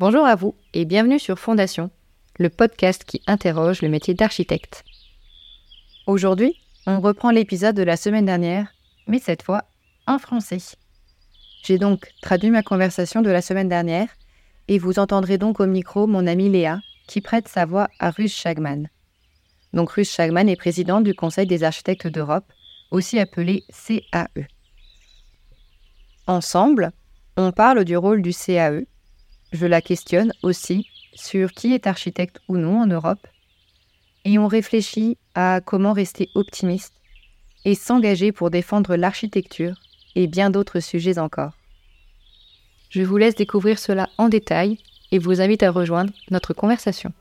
Bonjour à vous et bienvenue sur Fondation, le podcast qui interroge le métier d'architecte. Aujourd'hui, on reprend l'épisode de la semaine dernière, mais cette fois en français. J'ai donc traduit ma conversation de la semaine dernière et vous entendrez donc au micro mon amie Léa qui prête sa voix à Ruth Schagman. Donc Ruth Schagman est présidente du Conseil des architectes d'Europe, aussi appelé CAE. Ensemble, on parle du rôle du CAE je la questionne aussi sur qui est architecte ou non en Europe. Et on réfléchit à comment rester optimiste et s'engager pour défendre l'architecture et bien d'autres sujets encore. Je vous laisse découvrir cela en détail et vous invite à rejoindre notre conversation.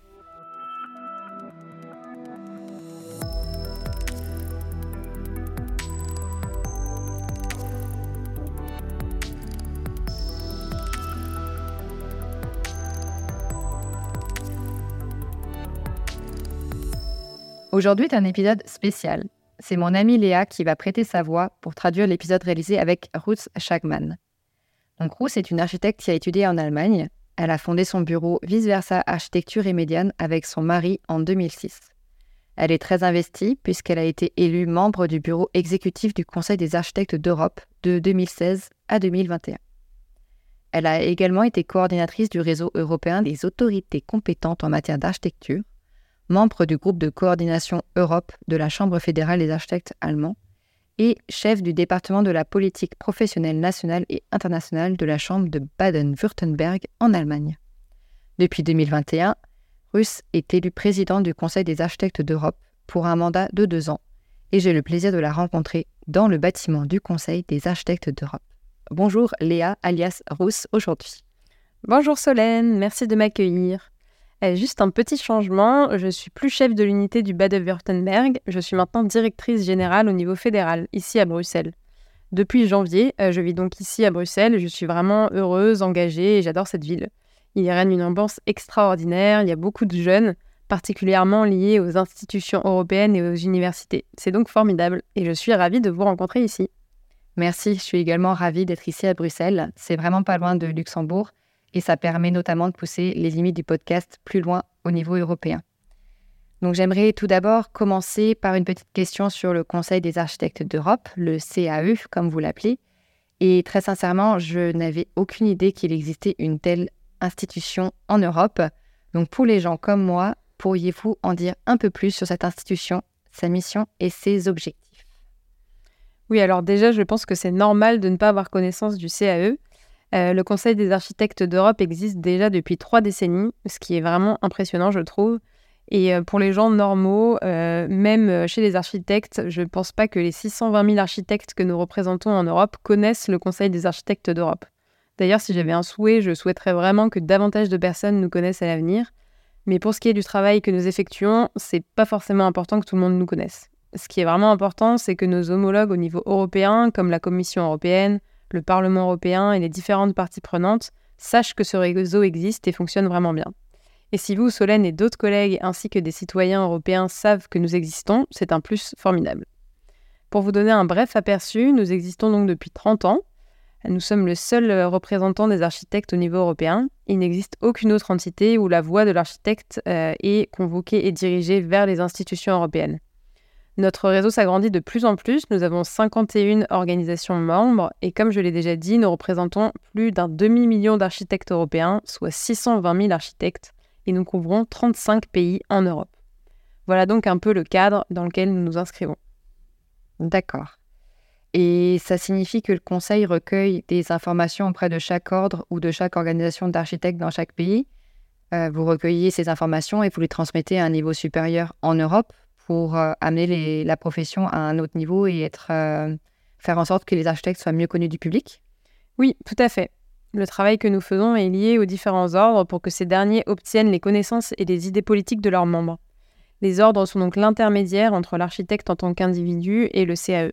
Aujourd'hui est un épisode spécial. C'est mon amie Léa qui va prêter sa voix pour traduire l'épisode réalisé avec Ruth Schagman. Donc Ruth est une architecte qui a étudié en Allemagne. Elle a fondé son bureau Vice Versa Architecture et Médiane avec son mari en 2006. Elle est très investie puisqu'elle a été élue membre du bureau exécutif du Conseil des architectes d'Europe de 2016 à 2021. Elle a également été coordinatrice du réseau européen des autorités compétentes en matière d'architecture membre du groupe de coordination Europe de la Chambre fédérale des architectes allemands et chef du département de la politique professionnelle nationale et internationale de la Chambre de Baden-Württemberg en Allemagne. Depuis 2021, Russ est élu président du Conseil des architectes d'Europe pour un mandat de deux ans et j'ai le plaisir de la rencontrer dans le bâtiment du Conseil des architectes d'Europe. Bonjour Léa alias Russ aujourd'hui. Bonjour Solène, merci de m'accueillir. Eh, juste un petit changement, je suis plus chef de l'unité du Bade-Württemberg, je suis maintenant directrice générale au niveau fédéral, ici à Bruxelles. Depuis janvier, euh, je vis donc ici à Bruxelles je suis vraiment heureuse, engagée et j'adore cette ville. Il y règne une ambiance extraordinaire, il y a beaucoup de jeunes, particulièrement liés aux institutions européennes et aux universités. C'est donc formidable et je suis ravie de vous rencontrer ici. Merci, je suis également ravie d'être ici à Bruxelles. C'est vraiment pas loin de Luxembourg et ça permet notamment de pousser les limites du podcast plus loin au niveau européen. Donc j'aimerais tout d'abord commencer par une petite question sur le Conseil des architectes d'Europe, le CAE comme vous l'appelez. Et très sincèrement, je n'avais aucune idée qu'il existait une telle institution en Europe. Donc pour les gens comme moi, pourriez-vous en dire un peu plus sur cette institution, sa mission et ses objectifs? Oui, alors déjà, je pense que c'est normal de ne pas avoir connaissance du CAE. Euh, le Conseil des architectes d'Europe existe déjà depuis trois décennies, ce qui est vraiment impressionnant, je trouve. Et euh, pour les gens normaux, euh, même chez les architectes, je ne pense pas que les 620 000 architectes que nous représentons en Europe connaissent le Conseil des architectes d'Europe. D'ailleurs, si j'avais un souhait, je souhaiterais vraiment que davantage de personnes nous connaissent à l'avenir. Mais pour ce qui est du travail que nous effectuons, c'est pas forcément important que tout le monde nous connaisse. Ce qui est vraiment important, c'est que nos homologues au niveau européen, comme la Commission européenne, le Parlement européen et les différentes parties prenantes sachent que ce réseau existe et fonctionne vraiment bien. Et si vous, Solène et d'autres collègues ainsi que des citoyens européens savent que nous existons, c'est un plus formidable. Pour vous donner un bref aperçu, nous existons donc depuis 30 ans. Nous sommes le seul représentant des architectes au niveau européen. Il n'existe aucune autre entité où la voix de l'architecte euh, est convoquée et dirigée vers les institutions européennes. Notre réseau s'agrandit de plus en plus. Nous avons 51 organisations membres et comme je l'ai déjà dit, nous représentons plus d'un demi-million d'architectes européens, soit 620 000 architectes, et nous couvrons 35 pays en Europe. Voilà donc un peu le cadre dans lequel nous nous inscrivons. D'accord. Et ça signifie que le Conseil recueille des informations auprès de chaque ordre ou de chaque organisation d'architectes dans chaque pays? Euh, vous recueillez ces informations et vous les transmettez à un niveau supérieur en Europe? Pour euh, amener la profession à un autre niveau et euh, faire en sorte que les architectes soient mieux connus du public Oui, tout à fait. Le travail que nous faisons est lié aux différents ordres pour que ces derniers obtiennent les connaissances et les idées politiques de leurs membres. Les ordres sont donc l'intermédiaire entre l'architecte en tant qu'individu et le CAE.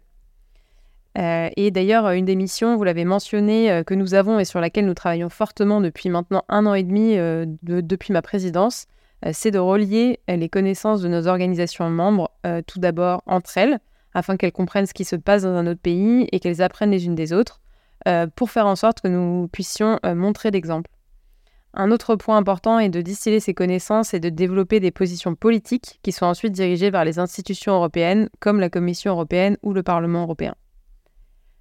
Euh, et d'ailleurs, une des missions, vous l'avez mentionné, que nous avons et sur laquelle nous travaillons fortement depuis maintenant un an et demi, depuis ma présidence, c'est de relier euh, les connaissances de nos organisations membres, euh, tout d'abord entre elles, afin qu'elles comprennent ce qui se passe dans un autre pays et qu'elles apprennent les unes des autres, pour faire en sorte que nous puissions montrer l'exemple. Un autre point important est de distiller ces connaissances et de développer des positions politiques qui soient ensuite dirigées vers les institutions européennes comme la Commission européenne ou le Parlement européen.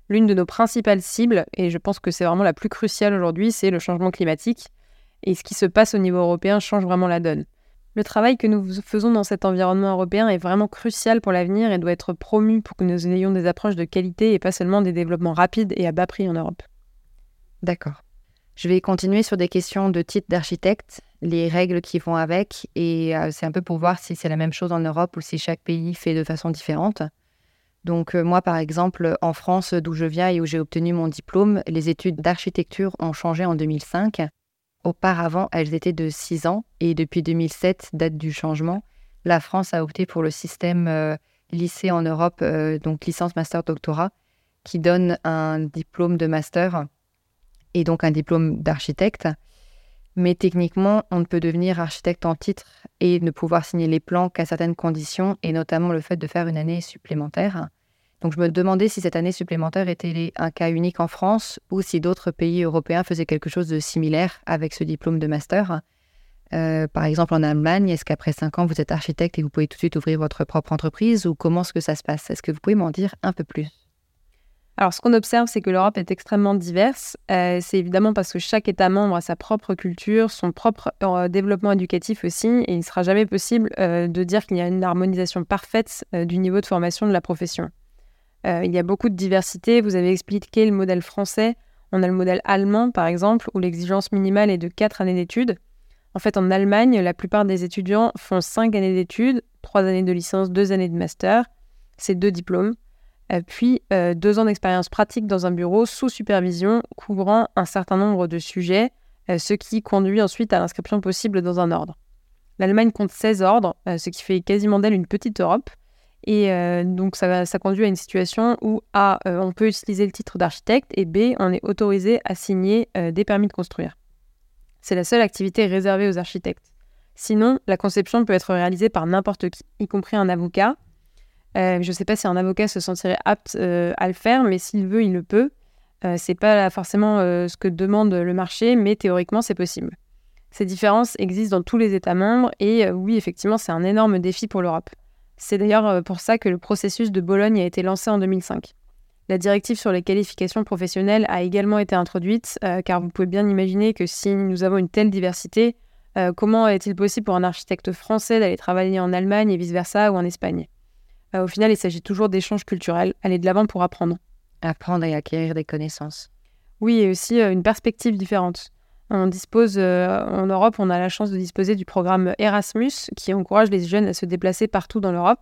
L'une de nos principales cibles, et je pense que c'est vraiment la plus cruciale aujourd'hui, c'est le changement climatique. Et ce qui se passe au niveau européen change vraiment la donne. Le travail que nous faisons dans cet environnement européen est vraiment crucial pour l'avenir et doit être promu pour que nous ayons des approches de qualité et pas seulement des développements rapides et à bas prix en Europe. D'accord. Je vais continuer sur des questions de titre d'architecte, les règles qui vont avec, et euh, c'est un peu pour voir si c'est la même chose en Europe ou si chaque pays fait de façon différente. Donc euh, moi, par exemple, en France, d'où je viens et où j'ai obtenu mon diplôme, les études d'architecture ont changé en 2005. Auparavant, elles étaient de 6 ans et depuis 2007, date du changement, la France a opté pour le système euh, lycée en Europe, euh, donc licence, master, doctorat, qui donne un diplôme de master et donc un diplôme d'architecte. Mais techniquement, on ne peut devenir architecte en titre et ne pouvoir signer les plans qu'à certaines conditions, et notamment le fait de faire une année supplémentaire. Donc je me demandais si cette année supplémentaire était un cas unique en France ou si d'autres pays européens faisaient quelque chose de similaire avec ce diplôme de master. Euh, par exemple, en Allemagne, est-ce qu'après cinq ans, vous êtes architecte et vous pouvez tout de suite ouvrir votre propre entreprise ou comment est-ce que ça se passe? Est-ce que vous pouvez m'en dire un peu plus? Alors, ce qu'on observe, c'est que l'Europe est extrêmement diverse. Euh, c'est évidemment parce que chaque État membre a sa propre culture, son propre euh, développement éducatif aussi, et il ne sera jamais possible de dire qu'il y a une harmonisation parfaite du niveau de formation de la profession. Euh, il y a beaucoup de diversité. Vous avez expliqué le modèle français. On a le modèle allemand, par exemple, où l'exigence minimale est de 4 années d'études. En fait, en Allemagne, la plupart des étudiants font 5 années d'études, 3 années de licence, 2 années de master. C'est deux diplômes. Euh, puis 2 euh, ans d'expérience pratique dans un bureau sous supervision, couvrant un certain nombre de sujets, ce qui conduit ensuite à l'inscription possible dans un ordre. L'Allemagne compte 16 ordres, ce qui fait quasiment d'elle une petite Europe. Et euh, donc, ça, conduit à une situation où A, euh, on peut utiliser le titre d'architecte et B, on est autorisé à signer euh, des permis de construire. C'est la seule activité réservée aux architectes. Sinon, la conception peut être réalisée par n'importe qui, y compris un avocat. je ne sais pas si un avocat se sentirait apte à le faire, mais s'il veut, il le peut. c'est pas forcément ce que demande le marché, mais théoriquement, c'est possible. Ces différences existent dans tous les États membres et oui, effectivement, c'est un énorme défi pour l'Europe. C'est d'ailleurs euh, pour ça que le processus de Bologne a été lancé en 2005. La directive sur les qualifications professionnelles a également été introduite, euh, car vous pouvez bien imaginer que si nous avons une telle diversité, euh, comment est-il possible pour un architecte français d'aller travailler en Allemagne et vice-versa ou en Espagne? Au final, il s'agit toujours d'échanges culturels, aller de l'avant pour apprendre. Apprendre et acquérir des connaissances. Oui, et aussi une perspective différente. On dispose, euh, en Europe, on a la chance de disposer du programme Erasmus qui encourage les jeunes à se déplacer partout dans l'Europe.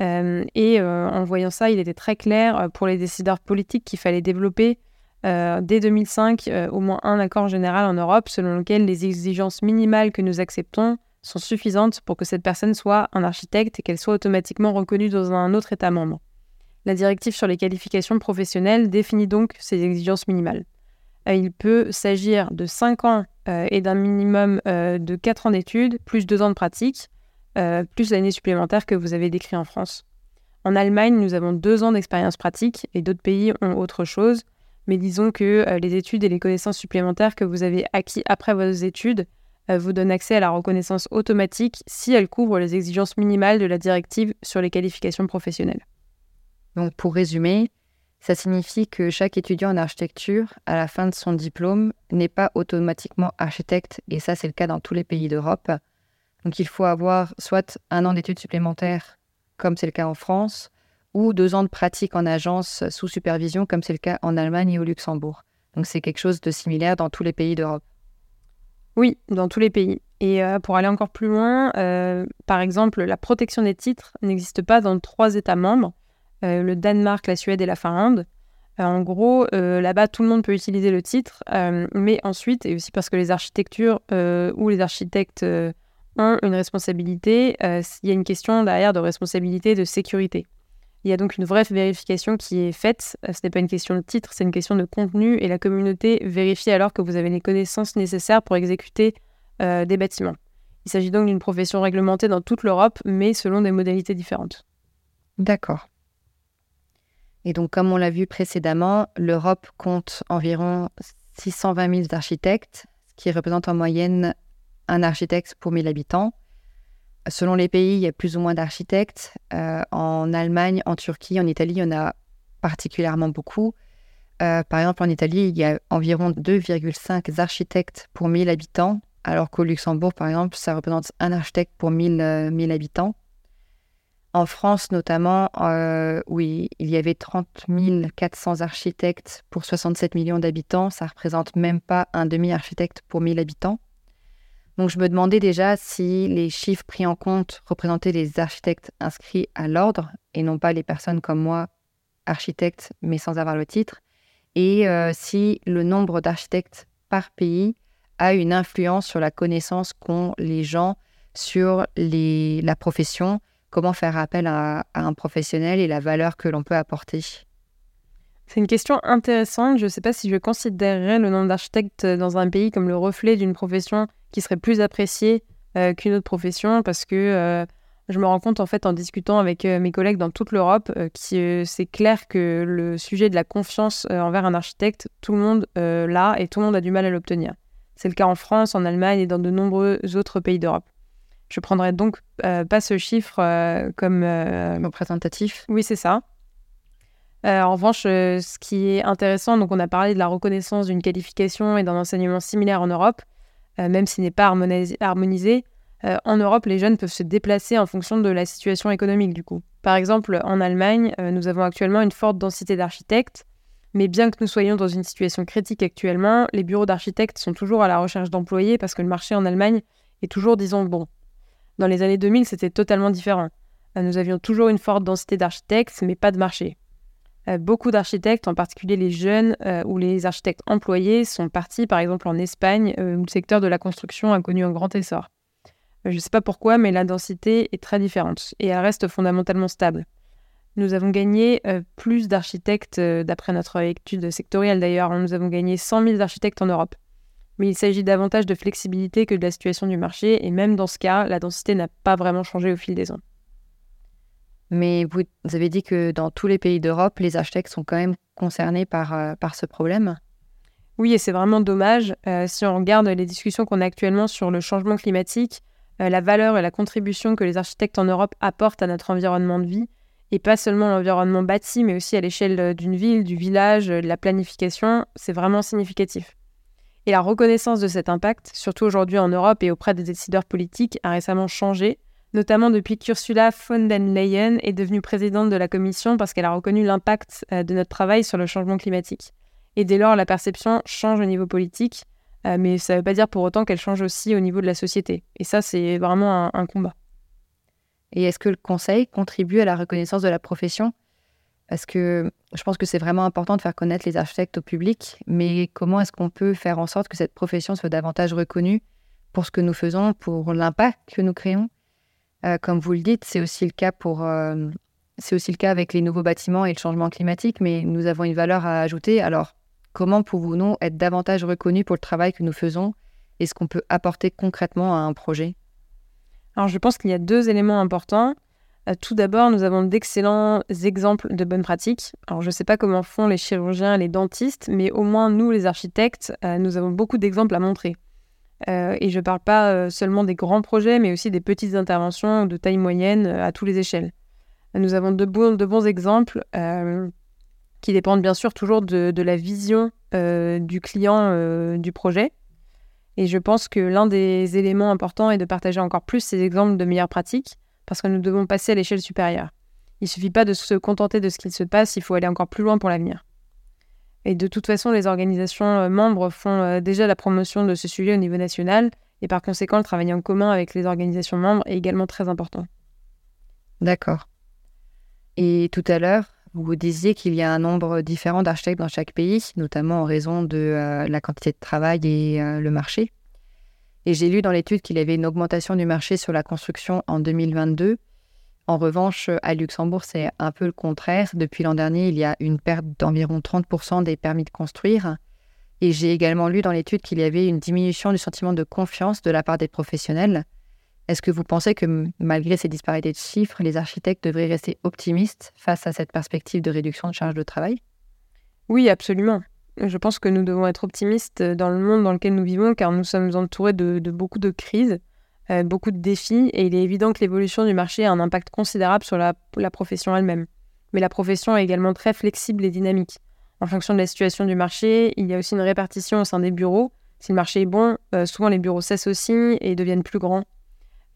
Euh, et euh, en voyant ça, il était très clair pour les décideurs politiques qu'il fallait développer dès 2005 au moins un accord général en Europe selon lequel les exigences minimales que nous acceptons sont suffisantes pour que cette personne soit un architecte et qu'elle soit automatiquement reconnue dans un autre État membre. La directive sur les qualifications professionnelles définit donc ces exigences minimales. Euh, il peut s'agir de 5 ans euh, et d'un minimum euh, de 4 ans d'études, plus 2 ans de pratique, plus l'année supplémentaire que vous avez décrit en France. En Allemagne, nous avons 2 ans d'expérience pratique et d'autres pays ont autre chose. Mais disons que les études et les connaissances supplémentaires que vous avez acquis après vos études vous donnent accès à la reconnaissance automatique si elles couvrent les exigences minimales de la directive sur les qualifications professionnelles. Donc pour résumer, ça signifie que chaque étudiant en architecture, à la fin de son diplôme, n'est pas automatiquement architecte, et ça c'est le cas dans tous les pays d'Europe. Donc il faut avoir soit un an d'études supplémentaires, comme c'est le cas en France, ou deux ans de pratique en agence sous supervision, comme c'est le cas en Allemagne et au Luxembourg. Donc c'est quelque chose de similaire dans tous les pays d'Europe. Oui, dans tous les pays. Et euh, pour aller encore plus loin, euh, par exemple, la protection des titres n'existe pas dans trois États membres. Euh, le Danemark, la Suède et la Finlande. Euh, en gros, euh, là-bas, tout le monde peut utiliser le titre, mais ensuite, et aussi parce que les architectures ou les architectes ont une responsabilité, il y a une question derrière de responsabilité de sécurité. Il y a donc une vraie vérification qui est faite. Ce n'est pas une question de titre, c'est une question de contenu et la communauté vérifie alors que vous avez les connaissances nécessaires pour exécuter des bâtiments. Il s'agit donc d'une profession réglementée dans toute l'Europe, mais selon des modalités différentes. D'accord. Et donc, comme on l'a vu précédemment, l'Europe compte environ 620 000 architectes, ce qui représente en moyenne un architecte pour 1000 habitants. Selon les pays, il y a plus ou moins d'architectes. Euh, en Allemagne, en Turquie, en Italie, il y en a particulièrement beaucoup. Euh, par exemple, en Italie, il y a environ 2,5 architectes pour 1000 habitants, alors qu'au Luxembourg, par exemple, ça représente un architecte pour 1000, 1000 habitants. En France, notamment, euh, oui, il y avait 30 400 architectes pour 67 millions d'habitants. Ça représente même pas un demi-architecte pour 1000 habitants. Donc, je me demandais déjà si les chiffres pris en compte représentaient les architectes inscrits à l'ordre et non pas les personnes comme moi, architectes, mais sans avoir le titre. Et euh, si le nombre d'architectes par pays a une influence sur la connaissance qu'ont les gens sur la profession comment faire appel à, un professionnel et la valeur que l'on peut apporter? C'est une question intéressante. Je ne sais pas si je considérerais le nombre d'architectes dans un pays comme le reflet d'une profession qui serait plus appréciée euh, qu'une autre profession parce que euh, je me rends compte en fait en discutant avec euh, mes collègues dans toute l'Europe que c'est clair que le sujet de la confiance envers un architecte, tout le monde l'a et tout le monde a du mal à l'obtenir. C'est le cas en France, en Allemagne et dans de nombreux autres pays d'Europe. Je prendrais donc euh, pas ce chiffre euh, comme euh, représentatif. Oui, c'est ça. en revanche, ce qui est intéressant, donc on a parlé de la reconnaissance d'une qualification et d'un enseignement similaire en Europe, même s'il n'est pas harmonisé. en Europe, les jeunes peuvent se déplacer en fonction de la situation économique du coup. Par exemple, en Allemagne, nous avons actuellement une forte densité d'architectes, mais bien que nous soyons dans une situation critique actuellement, les bureaux d'architectes sont toujours à la recherche d'employés parce que le marché en Allemagne est toujours, disons, bon. Dans les années 2000, c'était totalement différent. Euh, nous avions toujours une forte densité d'architectes, mais pas de marché. Euh, beaucoup d'architectes, en particulier les jeunes euh, ou les architectes employés, sont partis par exemple en Espagne, où le secteur de la construction a connu un grand essor. je ne sais pas pourquoi, mais la densité est très différente et elle reste fondamentalement stable. Nous avons gagné plus d'architectes, d'après notre étude sectorielle d'ailleurs, nous avons gagné 100 000 architectes en Europe mais il s'agit davantage de flexibilité que de la situation du marché, et même dans ce cas, la densité n'a pas vraiment changé au fil des ans. Mais vous avez dit que dans tous les pays d'Europe, les architectes sont quand même concernés par, euh, par ce problème. Oui, et c'est vraiment dommage. Euh, si on regarde les discussions qu'on a actuellement sur le changement climatique, euh, la valeur et la contribution que les architectes en Europe apportent à notre environnement de vie, et pas seulement l'environnement bâti, mais aussi à l'échelle d'une ville, du village, de la planification, c'est vraiment significatif. Et la reconnaissance de cet impact, surtout aujourd'hui en Europe et auprès des décideurs politiques, a récemment changé, notamment depuis qu'Ursula von der Leyen est devenue présidente de la Commission parce qu'elle a reconnu l'impact euh, de notre travail sur le changement climatique. Et dès lors, la perception change au niveau politique, euh, mais ça ne veut pas dire pour autant qu'elle change aussi au niveau de la société. Et ça, c'est vraiment un combat. Et est-ce que le Conseil contribue à la reconnaissance de la profession? Parce que je pense que c'est vraiment important de faire connaître les architectes au public, mais comment est-ce qu'on peut faire en sorte que cette profession soit davantage reconnue pour ce que nous faisons, pour l'impact que nous créons? Euh, Comme vous le dites, c'est aussi le cas pour, euh, c'est aussi le cas avec les nouveaux bâtiments et le changement climatique, mais nous avons une valeur à ajouter. Alors, comment pouvons-nous être davantage reconnus pour le travail que nous faisons et ce qu'on peut apporter concrètement à un projet? Alors, je pense qu'il y a deux éléments importants. Euh, tout d'abord, nous avons d'excellents exemples de bonnes pratiques. Alors, je ne sais pas comment font les chirurgiens et les dentistes, mais au moins nous, les architectes, euh, nous avons beaucoup d'exemples à montrer. Euh, et je ne parle pas seulement des grands projets, mais aussi des petites interventions de taille moyenne à toutes les échelles. Nous avons de, bons, exemples qui dépendent bien sûr toujours de la vision du client du projet. Et je pense que l'un des éléments importants est de partager encore plus ces exemples de meilleures pratiques parce que nous devons passer à l'échelle supérieure. Il ne suffit pas de se contenter de ce qu'il se passe, il faut aller encore plus loin pour l'avenir. Et de toute façon, les organisations euh, membres font euh, déjà la promotion de ce sujet au niveau national, et par conséquent, le travail en commun avec les organisations membres est également très important. D'accord. Et tout à l'heure, vous disiez qu'il y a un nombre différent d'architectes dans chaque pays, notamment en raison de euh, la quantité de travail et le marché. Et j'ai lu dans l'étude qu'il y avait une augmentation du marché sur la construction en 2022. En revanche, à Luxembourg, c'est un peu le contraire. Depuis l'an dernier, il y a une perte d'environ 30% des permis de construire. Et j'ai également lu dans l'étude qu'il y avait une diminution du sentiment de confiance de la part des professionnels. Est-ce que vous pensez que malgré ces disparités de chiffres, les architectes devraient rester optimistes face à cette perspective de réduction de charge de travail? Oui, absolument. Je pense que nous devons être optimistes dans le monde dans lequel nous vivons, car nous sommes entourés de, beaucoup de crises, euh, beaucoup de défis, et il est évident que l'évolution du marché a un impact considérable sur la, profession elle-même. Mais la profession est également très flexible et dynamique. En fonction de la situation du marché, il y a aussi une répartition au sein des bureaux. Si le marché est bon, euh, souvent les bureaux s'associent et deviennent plus grands.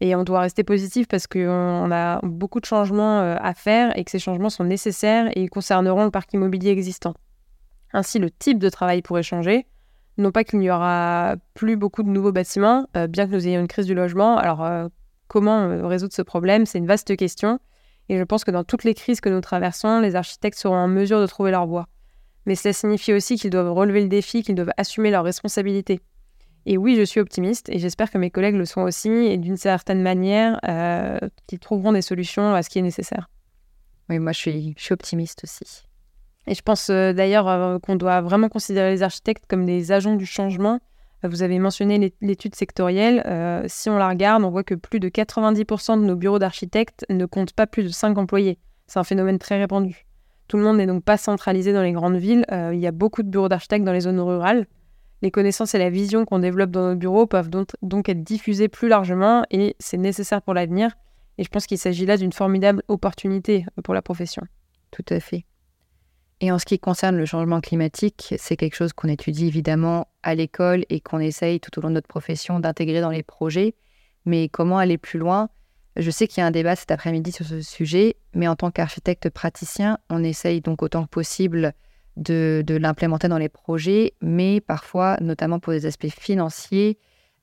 Et on doit rester positif parce qu'on a beaucoup de changements euh, à faire et que ces changements sont nécessaires et ils concerneront le parc immobilier existant. Ainsi, le type de travail pourrait changer. Non pas qu'il n'y aura plus beaucoup de nouveaux bâtiments, euh, bien que nous ayons une crise du logement. Alors, euh, comment résoudre ce problème? C'est une vaste question. Et je pense que dans toutes les crises que nous traversons, les architectes seront en mesure de trouver leur voie. Mais cela signifie aussi qu'ils doivent relever le défi, qu'ils doivent assumer leurs responsabilités. Et oui, je suis optimiste et j'espère que mes collègues le sont aussi et d'une certaine manière, euh, qu'ils trouveront des solutions à ce qui est nécessaire. Oui, moi je suis optimiste aussi. Et je pense euh, d'ailleurs euh, qu'on doit vraiment considérer les architectes comme des agents du changement. Vous avez mentionné l'étude sectorielle. si on la regarde, on voit que plus de 90% de nos bureaux d'architectes ne comptent pas plus de 5 employés. C'est un phénomène très répandu. Tout le monde n'est donc pas centralisé dans les grandes villes. il y a beaucoup de bureaux d'architectes dans les zones rurales. Les connaissances et la vision qu'on développe dans nos bureaux peuvent donc être diffusées plus largement et c'est nécessaire pour l'avenir. Et je pense qu'il s'agit là d'une formidable opportunité pour la profession. Tout à fait. Et en ce qui concerne le changement climatique, c'est quelque chose qu'on étudie évidemment à l'école et qu'on essaye tout au long de notre profession d'intégrer dans les projets. Mais comment aller plus loin? Je sais qu'il y a un débat cet après-midi sur ce sujet, mais en tant qu'architecte praticien, on essaye donc autant que possible de, l'implémenter dans les projets, mais parfois, notamment pour des aspects financiers,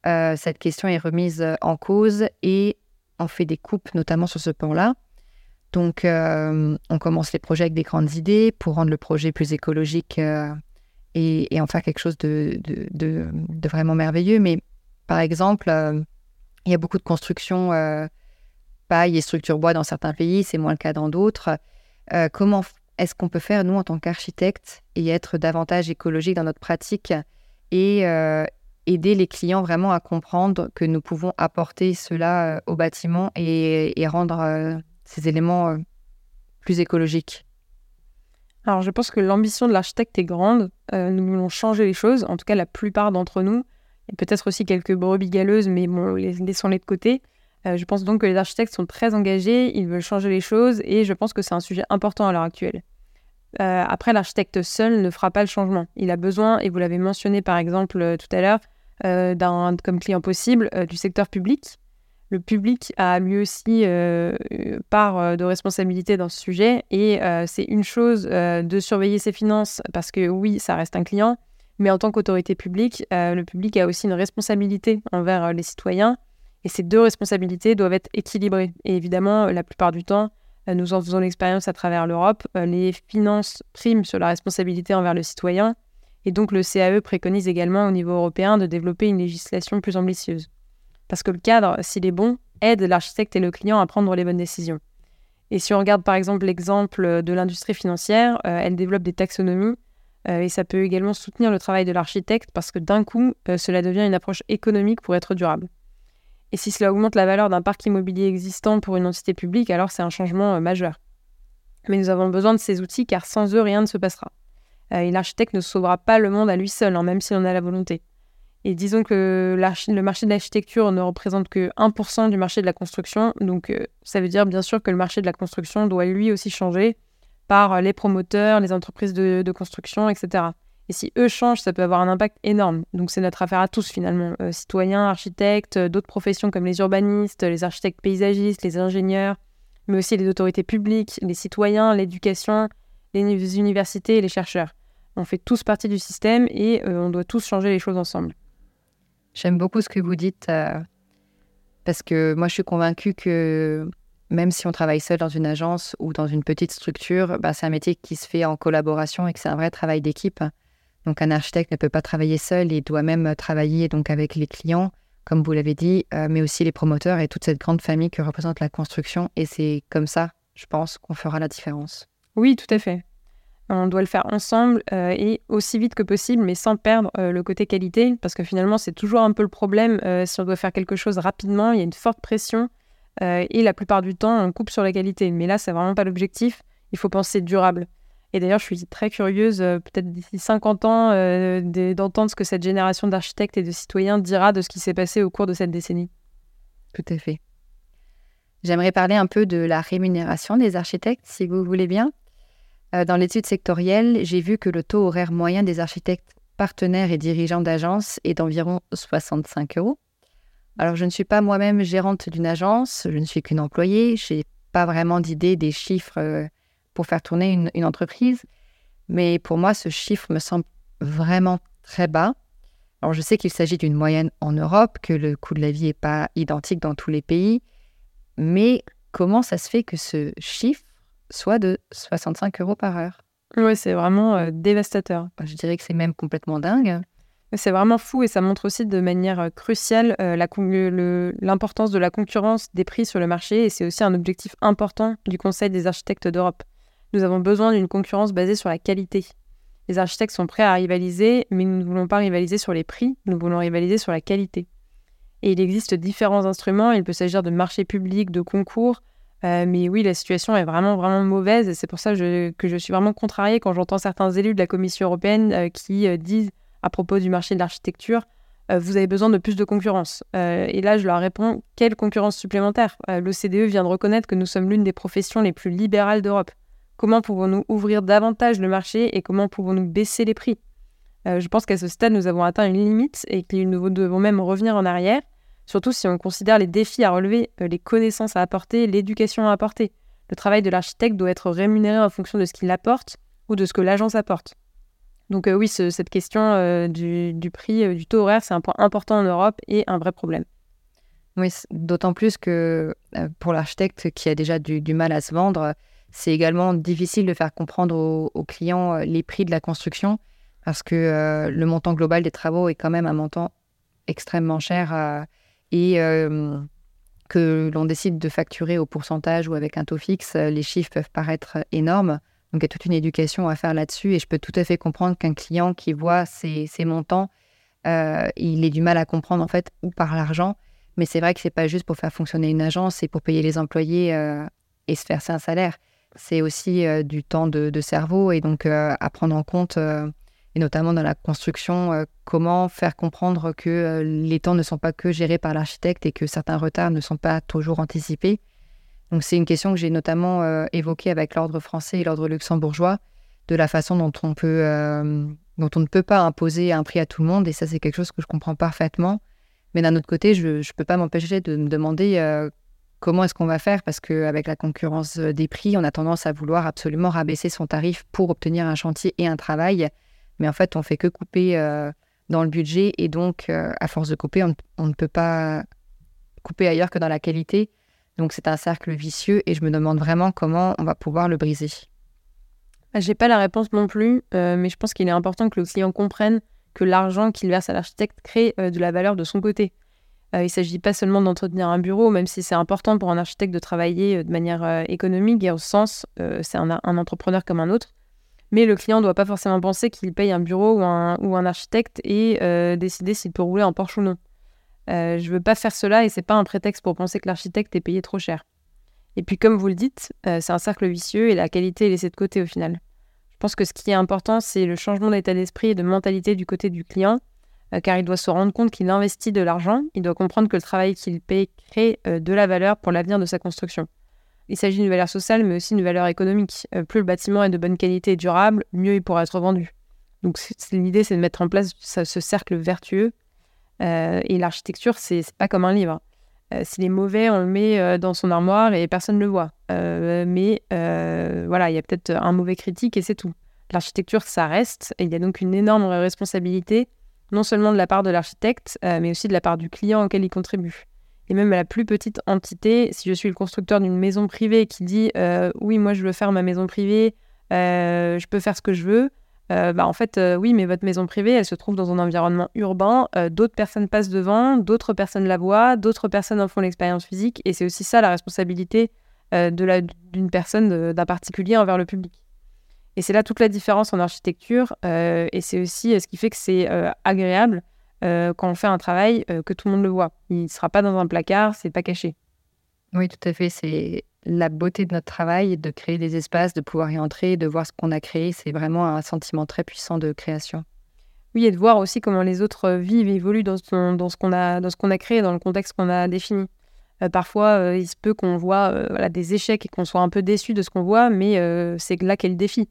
euh, cette question est remise en cause et on fait des coupes, notamment sur ce pan-là. Donc, euh, on commence les projets avec des grandes idées pour rendre le projet plus écologique euh, et, en faire quelque chose de, vraiment merveilleux. Mais par exemple, il y a beaucoup de constructions paille et structure bois dans certains pays, c'est moins le cas dans d'autres. comment est-ce qu'on peut faire, nous, en tant qu'architectes, et être davantage écologique dans notre pratique et euh, aider les clients vraiment à comprendre que nous pouvons apporter cela euh, au bâtiment et, rendre euh, ces éléments plus écologiques Alors, je pense que l'ambition de l'architecte est grande. nous voulons changer les choses, en tout cas la plupart d'entre nous. Et peut-être aussi quelques brebis galeuses, mais bon, laissons-les de côté. je pense donc que les architectes sont très engagés, ils veulent changer les choses et je pense que c'est un sujet important à l'heure actuelle. Euh, après, l'architecte seul ne fera pas le changement. Il a besoin, et vous l'avez mentionné par exemple euh, tout à l'heure, euh, d'un comme client possible du secteur public. Le public a lui aussi part de responsabilité dans ce sujet et c'est une chose de surveiller ses finances parce que oui, ça reste un client, mais en tant qu'autorité publique, le public a aussi une responsabilité envers les citoyens et ces deux responsabilités doivent être équilibrées. Et évidemment, la plupart du temps, euh, nous en faisons l'expérience à travers l'Europe. Euh, les finances priment sur la responsabilité envers le citoyen. Et donc le CAE préconise également au niveau européen de développer une législation plus ambitieuse. Parce que le cadre, s'il est bon, aide l'architecte et le client à prendre les bonnes décisions. Et si on regarde par exemple l'exemple de l'industrie financière, euh, elle développe des taxonomies et ça peut également soutenir le travail de l'architecte parce que d'un coup, cela devient une approche économique pour être durable. Et si cela augmente la valeur d'un parc immobilier existant pour une entité publique, alors c'est un changement euh, majeur. Mais nous avons besoin de ces outils car sans eux, rien ne se passera. Euh, et l'architecte ne sauvera pas le monde à lui seul, hein, même si on a la volonté. Et disons que le marché de l'architecture ne représente que 1% du marché de la construction, donc euh, ça veut dire bien sûr que le marché de la construction doit lui aussi changer par les promoteurs, les entreprises de construction, etc. Et si eux changent, ça peut avoir un impact énorme. Donc c'est notre affaire à tous finalement, euh, citoyens, architectes, euh, d'autres professions comme les urbanistes, les architectes paysagistes, les ingénieurs, mais aussi les autorités publiques, les citoyens, l'éducation, les universités et les chercheurs. On fait tous partie du système et euh, on doit tous changer les choses ensemble. J'aime beaucoup ce que vous dites parce que moi je suis convaincue que même si on travaille seul dans une agence ou dans une petite structure, bah, c'est un métier qui se fait en collaboration et que c'est un vrai travail d'équipe. Donc un architecte ne peut pas travailler seul, il doit même travailler donc avec les clients, comme vous l'avez dit, euh, mais aussi les promoteurs et toute cette grande famille que représente la construction. Et c'est comme ça, je pense, qu'on fera la différence. Oui, tout à fait. On doit le faire ensemble euh, et aussi vite que possible, mais sans perdre euh, le côté qualité, parce que finalement, c'est toujours un peu le problème. si on doit faire quelque chose rapidement, il y a une forte pression et la plupart du temps, on coupe sur la qualité. Mais là, c'est vraiment pas l'objectif. Il faut penser durable. Et d'ailleurs, je suis très curieuse, peut-être d'ici 50 ans, d'entendre ce que cette génération d'architectes et de citoyens dira de ce qui s'est passé au cours de cette décennie. Tout à fait. J'aimerais parler un peu de la rémunération des architectes, si vous voulez bien. Dans l'étude sectorielle, j'ai vu que le taux horaire moyen des architectes partenaires et dirigeants d'agence est d'environ 65 euros. Alors, je ne suis pas moi-même gérante d'une agence, je ne suis qu'une employée, je n'ai pas vraiment d'idée des chiffres euh, pour faire tourner une, une, entreprise, mais pour moi, ce chiffre me semble vraiment très bas. Alors, je sais qu'il s'agit d'une moyenne en Europe, que le coût de la vie n'est pas identique dans tous les pays, mais comment ça se fait que ce chiffre soit de 65 euros par heure Oui, c'est vraiment euh, dévastateur. Je dirais que c'est même complètement dingue. C'est vraiment fou et ça montre aussi de manière euh, cruciale euh, l'importance de la concurrence des prix sur le marché et c'est aussi un objectif important du Conseil des architectes d'Europe. Nous avons besoin d'une concurrence basée sur la qualité. Les architectes sont prêts à rivaliser, mais nous ne voulons pas rivaliser sur les prix, nous voulons rivaliser sur la qualité. Et il existe différents instruments, il peut s'agir de marchés publics, de concours, euh, mais oui, la situation est vraiment, vraiment mauvaise et c'est pour ça que je suis vraiment contrariée quand j'entends certains élus de la Commission européenne qui disent à propos du marché de l'architecture, euh, vous avez besoin de plus de concurrence. Euh, et là, je leur réponds, quelle concurrence supplémentaire? Euh, L'OCDE vient de reconnaître que nous sommes l'une des professions les plus libérales d'Europe. Comment pouvons-nous ouvrir davantage le marché et comment pouvons-nous baisser les prix? Je pense qu'à ce stade, nous avons atteint une limite et que nous devons même revenir en arrière, surtout si on considère les défis à relever, les connaissances à apporter, l'éducation à apporter. Le travail de l'architecte doit être rémunéré en fonction de ce qu'il apporte ou de ce que l'agence apporte. Donc euh, oui, cette question euh, du, prix, euh, du taux horaire, c'est un point important en Europe et un vrai problème. Oui, d'autant plus que pour l'architecte qui a déjà du, mal à se vendre, c'est également difficile de faire comprendre aux, clients les prix de la construction parce que le montant global des travaux est quand même un montant extrêmement cher et que l'on décide de facturer au pourcentage ou avec un taux fixe, les chiffres peuvent paraître énormes. Donc il y a toute une éducation à faire là-dessus et je peux tout à fait comprendre qu'un client qui voit ces, montants, euh, il ait du mal à comprendre en fait où par l'argent. Mais c'est vrai que c'est pas juste pour faire fonctionner une agence, c'est pour payer les employés euh, et se verser un salaire. C'est aussi euh, du temps de, cerveau et donc à prendre en compte, et notamment dans la construction, comment faire comprendre que les temps ne sont pas que gérés par l'architecte et que certains retards ne sont pas toujours anticipés. Donc c'est une question que j'ai notamment euh, évoquée avec l'ordre français et l'ordre luxembourgeois, de la façon dont on peut, euh, dont on ne peut pas imposer un prix à tout le monde. Et ça, c'est quelque chose que je comprends parfaitement. Mais d'un autre côté, je ne peux pas m'empêcher de me demander euh, comment est-ce qu'on va faire, parce qu'avec la concurrence des prix, on a tendance à vouloir absolument rabaisser son tarif pour obtenir un chantier et un travail. Mais en fait, on fait que couper dans le budget, et donc, à force de couper, on ne peut pas couper ailleurs que dans la qualité. Donc c'est un cercle vicieux et je me demande vraiment comment on va pouvoir le briser. Bah, j'ai pas la réponse non plus, euh, mais je pense qu'il est important que le client comprenne que l'argent qu'il verse à l'architecte crée euh, de la valeur de son côté. Euh, il ne s'agit pas seulement d'entretenir un bureau, même si c'est important pour un architecte de travailler de manière économique et au sens, c'est un, entrepreneur comme un autre. Mais le client ne doit pas forcément penser qu'il paye un bureau ou un, architecte et décider s'il peut rouler en Porsche ou non. Euh, je veux pas faire cela et c'est pas un prétexte pour penser que l'architecte est payé trop cher. Et puis, comme vous le dites, euh, c'est un cercle vicieux et la qualité est laissée de côté au final. Je pense que ce qui est important, c'est le changement d'état d'esprit et de mentalité du côté du client, euh, car il doit se rendre compte qu'il investit de l'argent, il doit comprendre que le travail qu'il paye crée de la valeur pour l'avenir de sa construction. Il s'agit d'une valeur sociale, mais aussi d'une valeur économique. plus le bâtiment est de bonne qualité et durable, mieux il pourra être vendu. Donc l'idée, c'est de mettre en place ce cercle vertueux euh, et l'architecture, c'est pas comme un livre. Euh, s'il est mauvais, on le met euh, dans son armoire et personne ne le voit. mais voilà, il y a peut-être un mauvais critique et c'est tout. L'architecture, ça reste. Et il y a donc une énorme responsabilité, non seulement de la part de l'architecte, mais aussi de la part du client auquel il contribue. Et même à la plus petite entité, si je suis le constructeur d'une maison privée qui dit oui, moi je veux faire ma maison privée, je peux faire ce que je veux, euh, bah, en fait, euh, oui, mais votre maison privée, elle se trouve dans un environnement urbain. Euh, d'autres personnes passent devant, d'autres personnes la voient, d'autres personnes en font l'expérience physique. Et c'est aussi ça la responsabilité d'une personne, d'un particulier envers le public. Et c'est là toute la différence en architecture. et c'est aussi ce qui fait que c'est agréable quand on fait un travail que tout le monde le voit. Il ne sera pas dans un placard, c'est pas caché. Oui, tout à fait. C'est la beauté de notre travail, de créer des espaces, de pouvoir y entrer, de voir ce qu'on a créé. C'est vraiment un sentiment très puissant de création. Oui, et de voir aussi comment les autres vivent et évoluent dans ce, dans ce qu'on a, dans ce qu'on a créé, dans le contexte qu'on a défini. Euh, parfois, euh, il se peut qu'on voit euh, voilà, des échecs et qu'on soit un peu déçu de ce qu'on voit, mais c'est là qu'est le défi.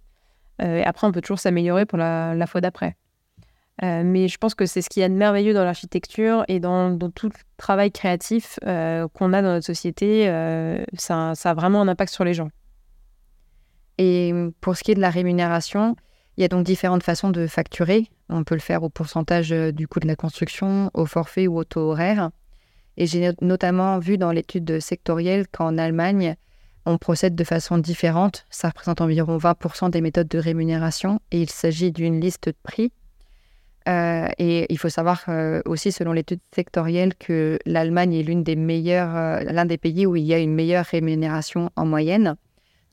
et après, on peut toujours s'améliorer pour la, la fois d'après. Mais je pense que c'est ce qu'il y a de merveilleux dans l'architecture et dans, tout le travail créatif qu'on a dans notre société. Ça, ça, a vraiment un impact sur les gens. Et pour ce qui est de la rémunération, il y a donc différentes façons de facturer. On peut le faire au pourcentage du coût de la construction, au forfait ou au taux horaire. Et j'ai notamment vu dans l'étude sectorielle qu'en Allemagne, on procède de façon différente. Ça représente environ 20% des méthodes de rémunération et il s'agit d'une liste de prix. Euh, et il faut savoir euh, aussi, selon l'étude sectorielle, que l'Allemagne est l'une des euh, l'un des pays où il y a une meilleure rémunération en moyenne.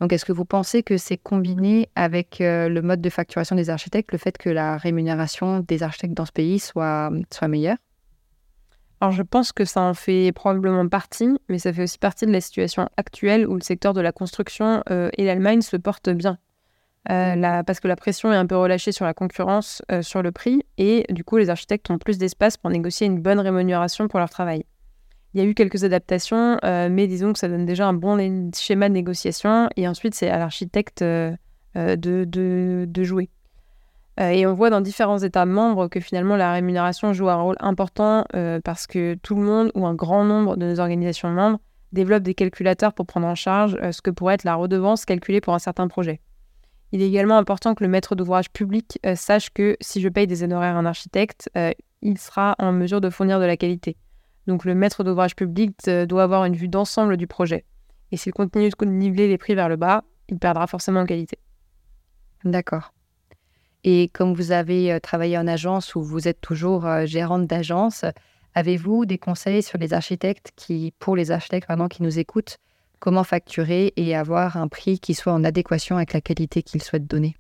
Donc, est-ce que vous pensez que c'est combiné avec le mode de facturation des architectes, le fait que la rémunération des architectes dans ce pays soit, soit meilleure? Alors je pense que ça en fait probablement partie, mais ça fait aussi partie de la situation actuelle où le secteur de la construction et l'Allemagne se portent bien. Euh, parce que la pression est un peu relâchée sur la concurrence, euh, sur le prix, et du coup les architectes ont plus d'espace pour négocier une bonne rémunération pour leur travail. Il y a eu quelques adaptations, mais disons que ça donne déjà un bon schéma de négociation, et ensuite c'est à l'architecte de jouer. Euh, et on voit dans différents États membres que finalement la rémunération joue un rôle important euh, parce que tout le monde ou un grand nombre de nos organisations membres développent des calculateurs pour prendre en charge euh, ce que pourrait être la redevance calculée pour un certain projet. Il est également important que le maître d'ouvrage public sache que si je paye des honoraires à un architecte, il sera en mesure de fournir de la qualité. Donc le maître d'ouvrage public doit avoir une vue d'ensemble du projet. Et s'il continue de niveler les prix vers le bas, il perdra forcément en qualité. D'accord. Et comme vous avez euh, travaillé en agence ou vous êtes toujours euh, gérante d'agence, avez-vous des conseils sur les architectes qui, pour les architectes vraiment qui nous écoutent, comment facturer et avoir un prix qui soit en adéquation avec la qualité qu'ils souhaitent donner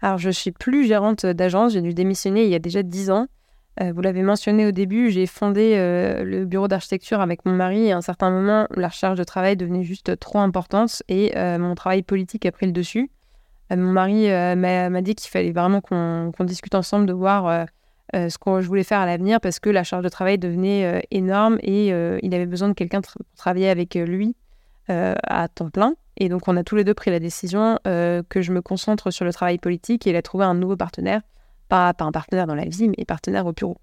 Alors, je suis plus gérante d'agence, j'ai dû démissionner il y a déjà dix ans. Euh, vous l'avez mentionné au début, j'ai fondé le bureau d'architecture avec mon mari à un certain moment, la charge de travail devenait juste trop importante et mon travail politique a pris le dessus. Euh, mon mari euh, m'a dit qu'il fallait vraiment qu'on discute ensemble de voir euh, ce que je voulais faire à l'avenir parce que la charge de travail devenait énorme et il avait besoin de quelqu'un pour travailler avec lui à temps plein. Et donc, on a tous les deux pris la décision que je me concentre sur le travail politique et il a trouvé un nouveau partenaire, pas, pas un partenaire dans la vie, mais partenaire au bureau.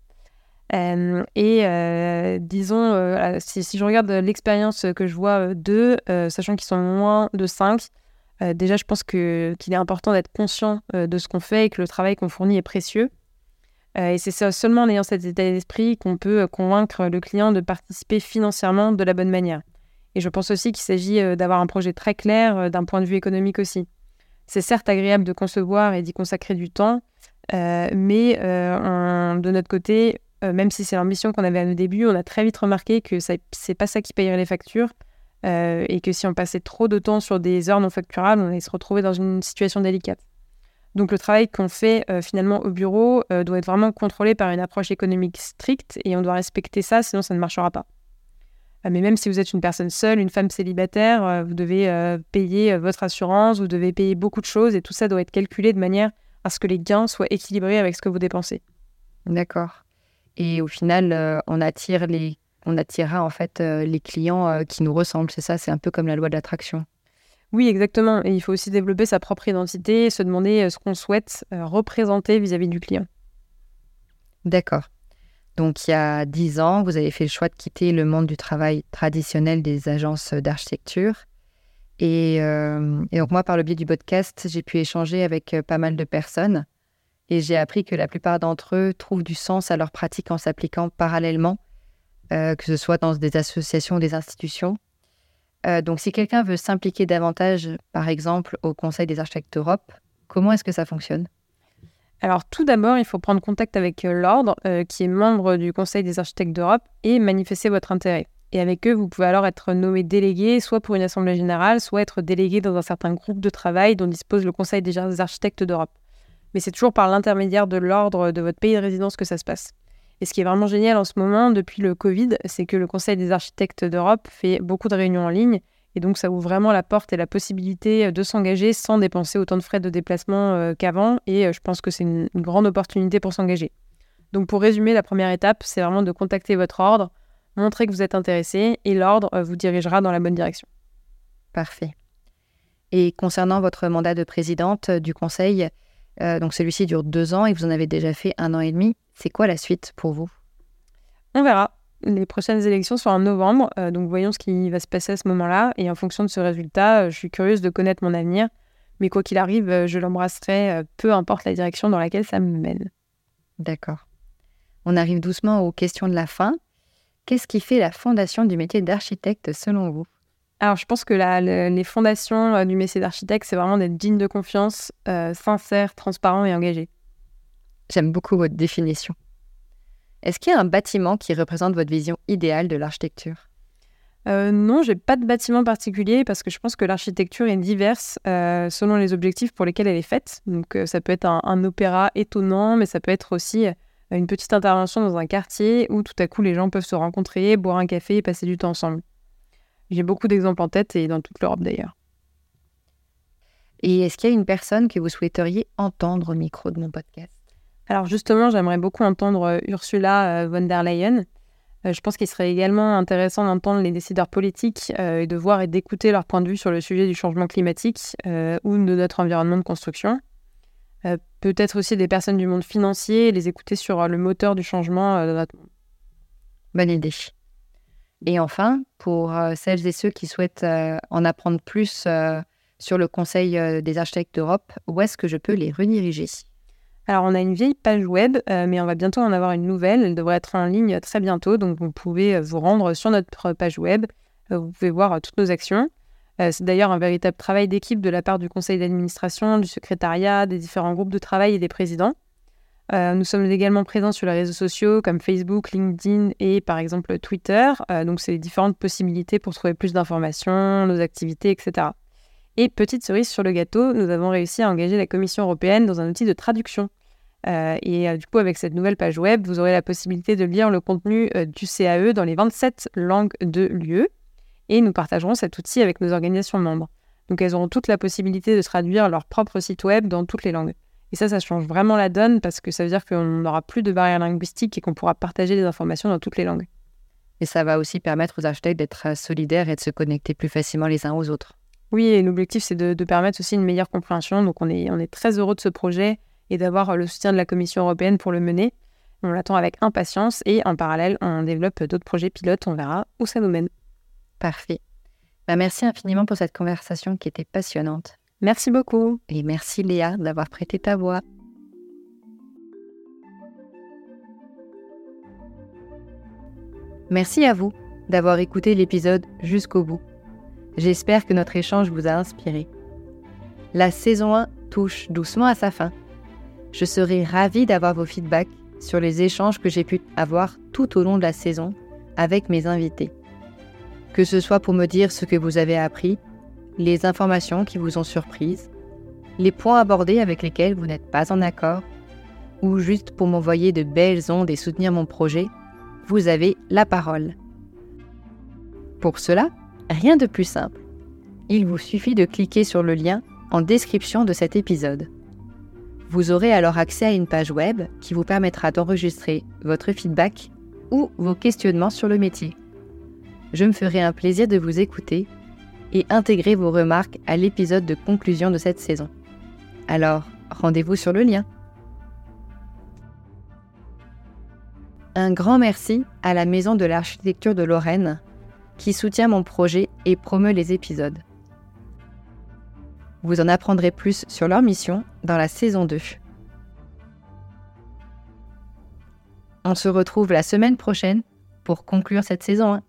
et disons, si, je regarde l'expérience que je vois d'eux, sachant qu'ils sont moins de 5, euh, déjà, je pense qu'il est important d'être conscient euh, de ce qu'on fait et que le travail qu'on fournit est précieux. Euh, et c'est seulement en ayant cet état d'esprit qu'on peut convaincre le client de participer financièrement de la bonne manière. Et je pense aussi qu'il s'agit d'avoir un projet très clair d'un point de vue économique aussi. C'est certes agréable de concevoir et d'y consacrer du temps, mais de notre côté, même si c'est l'ambition qu'on avait à nos débuts, on a très vite remarqué que ce n'est pas ça qui payerait les factures, euh, et que si on passait trop de temps sur des heures non facturables, on allait se retrouver dans une situation délicate. Donc le travail qu'on fait euh, finalement au bureau euh, doit être vraiment contrôlé par une approche économique stricte et on doit respecter ça, sinon ça ne marchera pas. Mais même si vous êtes une personne seule, une femme célibataire, vous devez payer votre assurance, vous devez payer beaucoup de choses et tout ça doit être calculé de manière à ce que les gains soient équilibrés avec ce que vous dépensez. D'accord. Et au final, on attire les on attirera en fait euh, les clients euh, qui nous ressemblent. C'est ça, c'est un peu comme la loi de l'attraction. Oui, exactement. Et il faut aussi développer sa propre identité, se demander euh, ce qu'on souhaite représenter vis-à-vis du client. D'accord. Donc il y a dix ans, vous avez fait le choix de quitter le monde du travail traditionnel des agences d'architecture. Et, et, donc moi, par le biais du podcast, j'ai pu échanger avec pas mal de personnes. Et j'ai appris que la plupart d'entre eux trouvent du sens à leur pratique en s'appliquant parallèlement euh, que ce soit dans des associations ou des institutions. Euh, donc, si quelqu'un veut s'impliquer davantage, par exemple, au Conseil des architectes d'Europe, comment est-ce que ça fonctionne? Alors tout d'abord, il faut prendre contact avec euh, l'ordre, qui est membre du Conseil des architectes d'Europe, et manifester votre intérêt. Et avec eux, vous pouvez alors être nommé délégué, soit pour une assemblée générale, soit être délégué dans un certain groupe de travail dont dispose le Conseil des architectes d'Europe. Mais c'est toujours par l'intermédiaire de l'ordre de votre pays de résidence que ça se passe. Et ce qui est vraiment génial en ce moment, depuis le Covid, c'est que le Conseil des architectes d'Europe fait beaucoup de réunions en ligne Et donc, ça ouvre vraiment la porte et la possibilité de s'engager sans dépenser autant de frais de déplacement qu'avant. Et je pense que c'est une, grande opportunité pour s'engager. Donc, pour résumer, la première étape, c'est vraiment de contacter votre ordre, montrer que vous êtes intéressé et l'ordre vous dirigera dans la bonne direction. Parfait. Et concernant votre mandat de présidente du conseil, donc celui-ci dure deux ans et vous en avez déjà fait un an et demi. C'est quoi la suite pour vous? On verra. Les prochaines élections sont en novembre, euh, donc voyons ce qui va se passer à ce moment-là. Et en fonction de ce résultat, euh, je suis curieuse de connaître mon avenir. Mais quoi qu'il arrive, euh, je l'embrasserai, peu importe la direction dans laquelle ça me mène. D'accord. On arrive doucement aux questions de la fin. Qu'est-ce qui fait la fondation du métier d'architecte selon vous? Alors, je pense que les fondations du métier d'architecte, c'est vraiment d'être digne de confiance, sincère, transparent et engagé. J'aime beaucoup votre définition. Est-ce qu'il y a un bâtiment qui représente votre vision idéale de l'architecture? Euh, non, j'ai pas de bâtiment particulier parce que je pense que l'architecture est diverse euh, selon les objectifs pour lesquels elle est faite. Donc euh, ça peut être un, opéra étonnant, mais ça peut être aussi une petite intervention dans un quartier où tout à coup les gens peuvent se rencontrer, boire un café et passer du temps ensemble. J'ai beaucoup d'exemples en tête et dans toute l'Europe d'ailleurs. Et est-ce qu'il y a une personne que vous souhaiteriez entendre au micro de mon podcast? Alors justement, j'aimerais beaucoup entendre euh, Ursula euh, von der Leyen. Euh, je pense qu'il serait également intéressant d'entendre les décideurs politiques et de voir et d'écouter leur point de vue sur le sujet du changement climatique ou de notre environnement de construction. Peut-être aussi des personnes du monde financier les écouter sur le moteur du changement de notre. Bonne idée. Et enfin, pour celles et ceux qui souhaitent en apprendre plus sur le Conseil des architectes d'Europe, où est-ce que je peux les rediriger? Alors, on a une vieille page web, euh, mais on va bientôt en avoir une nouvelle. Elle devrait être en ligne très bientôt, donc vous pouvez euh, vous rendre sur notre page web. Euh, vous pouvez voir toutes nos actions. C'est d'ailleurs un véritable travail d'équipe de la part du conseil d'administration, du secrétariat, des différents groupes de travail et des présidents. nous sommes également présents sur les réseaux sociaux comme Facebook, LinkedIn et par exemple Twitter. donc, c'est différentes possibilités pour trouver plus d'informations, nos activités, etc. Et petite cerise sur le gâteau, nous avons réussi à engager la Commission européenne dans un outil de traduction. Euh, et euh, du coup, avec cette nouvelle page web, vous aurez la possibilité de lire le contenu euh, du CAE dans les 27 langues de l'UE. Et nous partagerons cet outil avec nos organisations membres. Donc elles auront toute la possibilité de traduire leur propre site web dans toutes les langues. Et ça, ça change vraiment la donne parce que ça veut dire qu'on n'aura plus de barrières linguistiques et qu'on pourra partager des informations dans toutes les langues. Et ça va aussi permettre aux architectes d'être solidaires et de se connecter plus facilement les uns aux autres. Oui, et l'objectif, c'est de, permettre aussi une meilleure compréhension. Donc, on est, on est très heureux de ce projet et d'avoir le soutien de la Commission européenne pour le mener. On l'attend avec impatience et en parallèle, on développe d'autres projets pilotes. On verra où ça nous mène. Parfait. Bah, merci infiniment pour cette conversation qui était passionnante. Merci beaucoup. Et merci Léa d'avoir prêté ta voix. Merci à vous d'avoir écouté l'épisode jusqu'au bout. J'espère que notre échange vous a inspiré. La saison 1 touche doucement à sa fin. Je serai ravie d'avoir vos feedbacks sur les échanges que j'ai pu avoir tout au long de la saison avec mes invités. Que ce soit pour me dire ce que vous avez appris, les informations qui vous ont surprise, les points abordés avec lesquels vous n'êtes pas en accord, ou juste pour m'envoyer de belles ondes et soutenir mon projet, vous avez la parole. Pour cela, Rien de plus simple. Il vous suffit de cliquer sur le lien en description de cet épisode. Vous aurez alors accès à une page web qui vous permettra d'enregistrer votre feedback ou vos questionnements sur le métier. Je me ferai un plaisir de vous écouter et intégrer vos remarques à l'épisode de conclusion de cette saison. Alors, rendez-vous sur le lien. Un grand merci à la Maison de l'Architecture de Lorraine qui soutient mon projet et promeut les épisodes. Vous en apprendrez plus sur leur mission dans la saison 2. On se retrouve la semaine prochaine pour conclure cette saison 1.